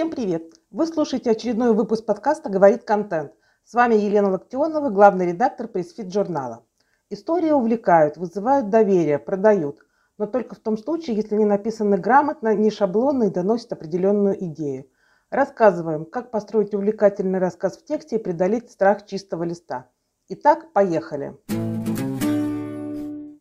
Всем привет! Вы слушаете очередной выпуск подкаста «Говорит контент». С вами Елена Локтионова, главный редактор пресс-фит журнала. Истории увлекают, вызывают доверие, продают. Но только в том случае, если они написаны грамотно, не шаблонно и доносят определенную идею. Рассказываем, как построить увлекательный рассказ в тексте и преодолеть страх чистого листа. Итак, поехали.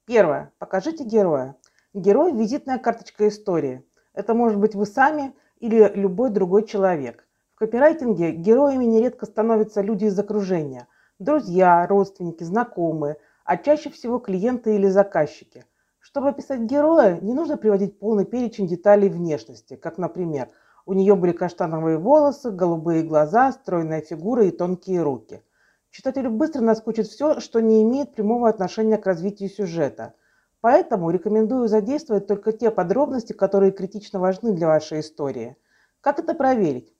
Первое. Покажите героя. Герой – визитная карточка истории. Это может быть вы сами или любой другой человек. В копирайтинге героями нередко становятся люди из окружения – друзья, родственники, знакомые, а чаще всего клиенты или заказчики. Чтобы описать героя, не нужно приводить полный перечень деталей внешности, как, например, у нее были каштановые волосы, голубые глаза, стройная фигура и тонкие руки – Читателю быстро наскучит все, что не имеет прямого отношения к развитию сюжета. Поэтому рекомендую задействовать только те подробности, которые критично важны для вашей истории. Как это проверить?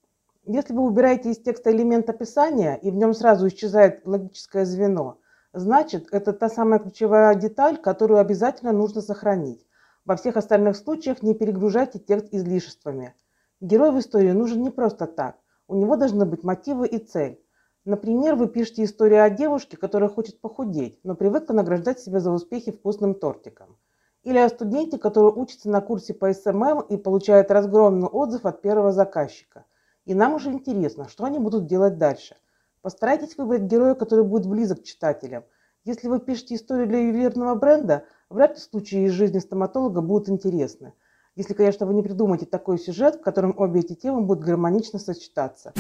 Если вы убираете из текста элемент описания, и в нем сразу исчезает логическое звено, значит, это та самая ключевая деталь, которую обязательно нужно сохранить. Во всех остальных случаях не перегружайте текст излишествами. Герой в истории нужен не просто так. У него должны быть мотивы и цель. Например, вы пишете историю о девушке, которая хочет похудеть, но привыкла награждать себя за успехи вкусным тортиком. Или о студенте, который учится на курсе по SMM и получает разгромный отзыв от первого заказчика. И нам уже интересно, что они будут делать дальше. Постарайтесь выбрать героя, который будет близок к читателям. Если вы пишете историю для ювелирного бренда, вряд ли случаи из жизни стоматолога будут интересны. Если, конечно, вы не придумаете такой сюжет, в котором обе эти темы будут гармонично сочетаться.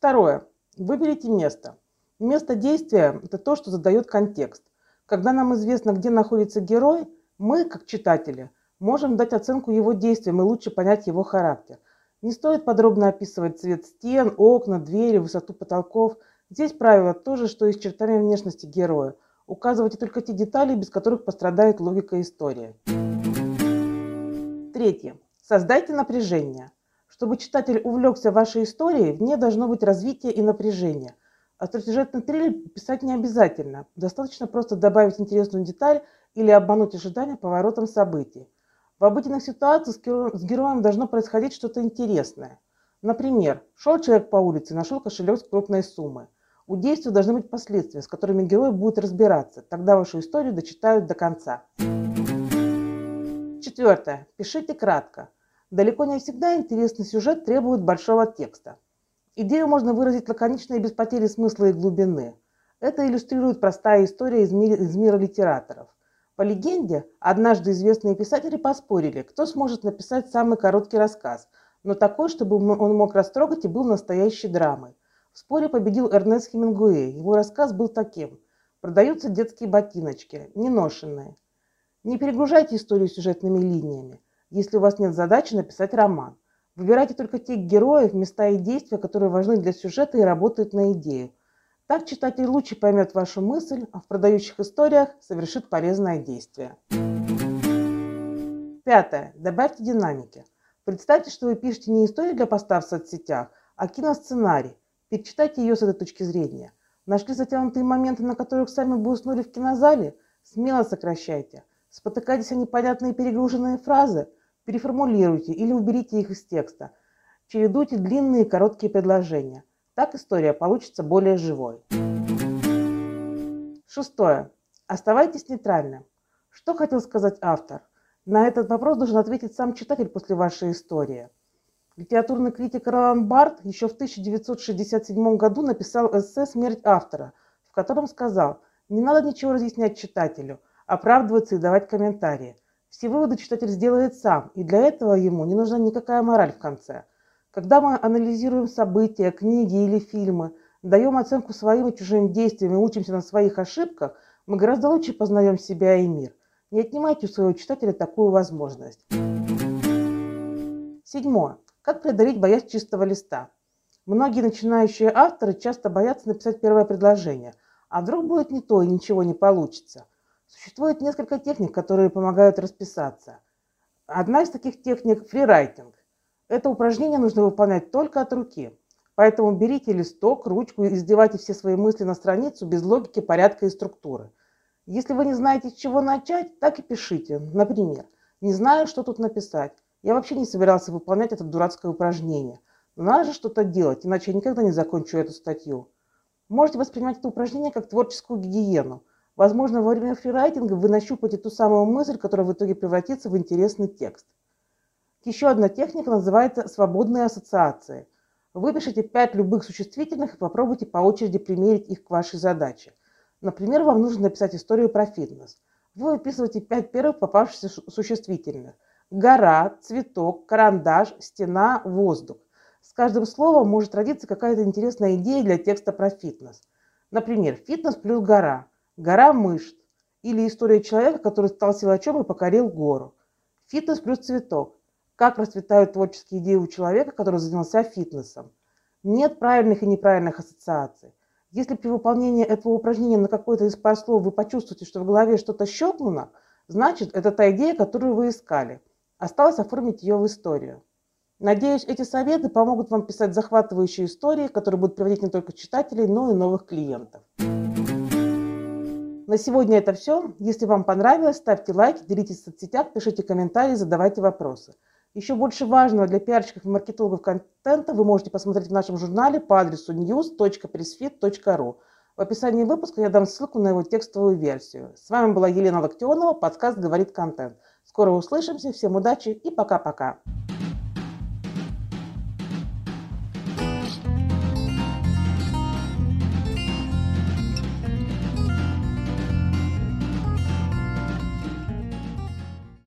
Второе. Выберите место. Место действия – это то, что задает контекст. Когда нам известно, где находится герой, мы, как читатели, можем дать оценку его действиям и лучше понять его характер. Не стоит подробно описывать цвет стен, окна, двери, высоту потолков. Здесь правило то же, что и с чертами внешности героя. Указывайте только те детали, без которых пострадает логика истории. Третье. Создайте напряжение. Чтобы читатель увлекся вашей историей, в ней должно быть развитие и напряжение. Остросюжетный триллер писать не обязательно. Достаточно просто добавить интересную деталь или обмануть ожидания поворотом событий. В обыденных ситуациях с героем должно происходить что-то интересное. Например, шел человек по улице нашел кошелек с крупной суммой. У действия должны быть последствия, с которыми герой будет разбираться. Тогда вашу историю дочитают до конца. Четвертое. Пишите кратко. Далеко не всегда интересный сюжет требует большого текста. Идею можно выразить лаконично и без потери смысла и глубины. Это иллюстрирует простая история из мира, из мира литераторов. По легенде, однажды известные писатели поспорили, кто сможет написать самый короткий рассказ, но такой, чтобы он мог растрогать и был настоящей драмой. В споре победил Эрнест Хемингуэй. Его рассказ был таким. Продаются детские ботиночки, неношенные. Не перегружайте историю сюжетными линиями если у вас нет задачи написать роман. Выбирайте только тех героев, места и действия, которые важны для сюжета и работают на идею. Так читатель лучше поймет вашу мысль, а в продающих историях совершит полезное действие. Пятое. Добавьте динамики. Представьте, что вы пишете не историю для поста в соцсетях, а киносценарий. Перечитайте ее с этой точки зрения. Нашли затянутые моменты, на которых сами бы уснули в кинозале? Смело сокращайте. Спотыкайтесь о непонятные перегруженные фразы – Переформулируйте или уберите их из текста. Чередуйте длинные и короткие предложения. Так история получится более живой. Шестое. Оставайтесь нейтральным. Что хотел сказать автор? На этот вопрос должен ответить сам читатель после вашей истории. Литературный критик Ролан Барт еще в 1967 году написал эссе «Смерть автора», в котором сказал, не надо ничего разъяснять читателю, оправдываться и давать комментарии. Все выводы читатель сделает сам, и для этого ему не нужна никакая мораль в конце. Когда мы анализируем события, книги или фильмы, даем оценку своим и чужим действиям и учимся на своих ошибках, мы гораздо лучше познаем себя и мир. Не отнимайте у своего читателя такую возможность. Седьмое. Как преодолеть боязнь чистого листа? Многие начинающие авторы часто боятся написать первое предложение. А вдруг будет не то и ничего не получится? Существует несколько техник, которые помогают расписаться. Одна из таких техник – фрирайтинг. Это упражнение нужно выполнять только от руки. Поэтому берите листок, ручку и издевайте все свои мысли на страницу без логики, порядка и структуры. Если вы не знаете, с чего начать, так и пишите. Например, не знаю, что тут написать. Я вообще не собирался выполнять это дурацкое упражнение. Но надо же что-то делать, иначе я никогда не закончу эту статью. Можете воспринимать это упражнение как творческую гигиену. Возможно, во время фрирайтинга вы нащупаете ту самую мысль, которая в итоге превратится в интересный текст. Еще одна техника называется свободные ассоциации. Выпишите пять любых существительных и попробуйте по очереди примерить их к вашей задаче. Например, вам нужно написать историю про фитнес. Вы выписываете пять первых попавшихся существительных. Гора, цветок, карандаш, стена, воздух. С каждым словом может родиться какая-то интересная идея для текста про фитнес. Например, фитнес плюс гора, гора мышц. Или история человека, который стал силачом и покорил гору. Фитнес плюс цветок. Как расцветают творческие идеи у человека, который занялся фитнесом. Нет правильных и неправильных ассоциаций. Если при выполнении этого упражнения на какое-то из пар слов вы почувствуете, что в голове что-то щелкнуло, значит, это та идея, которую вы искали. Осталось оформить ее в историю. Надеюсь, эти советы помогут вам писать захватывающие истории, которые будут приводить не только читателей, но и новых клиентов. На сегодня это все. Если вам понравилось, ставьте лайки, делитесь в соцсетях, пишите комментарии, задавайте вопросы. Еще больше важного для пиарщиков и маркетологов контента вы можете посмотреть в нашем журнале по адресу news.presfit.ru. В описании выпуска я дам ссылку на его текстовую версию. С вами была Елена Локтионова, подкаст «Говорит контент». Скоро услышимся, всем удачи и пока-пока.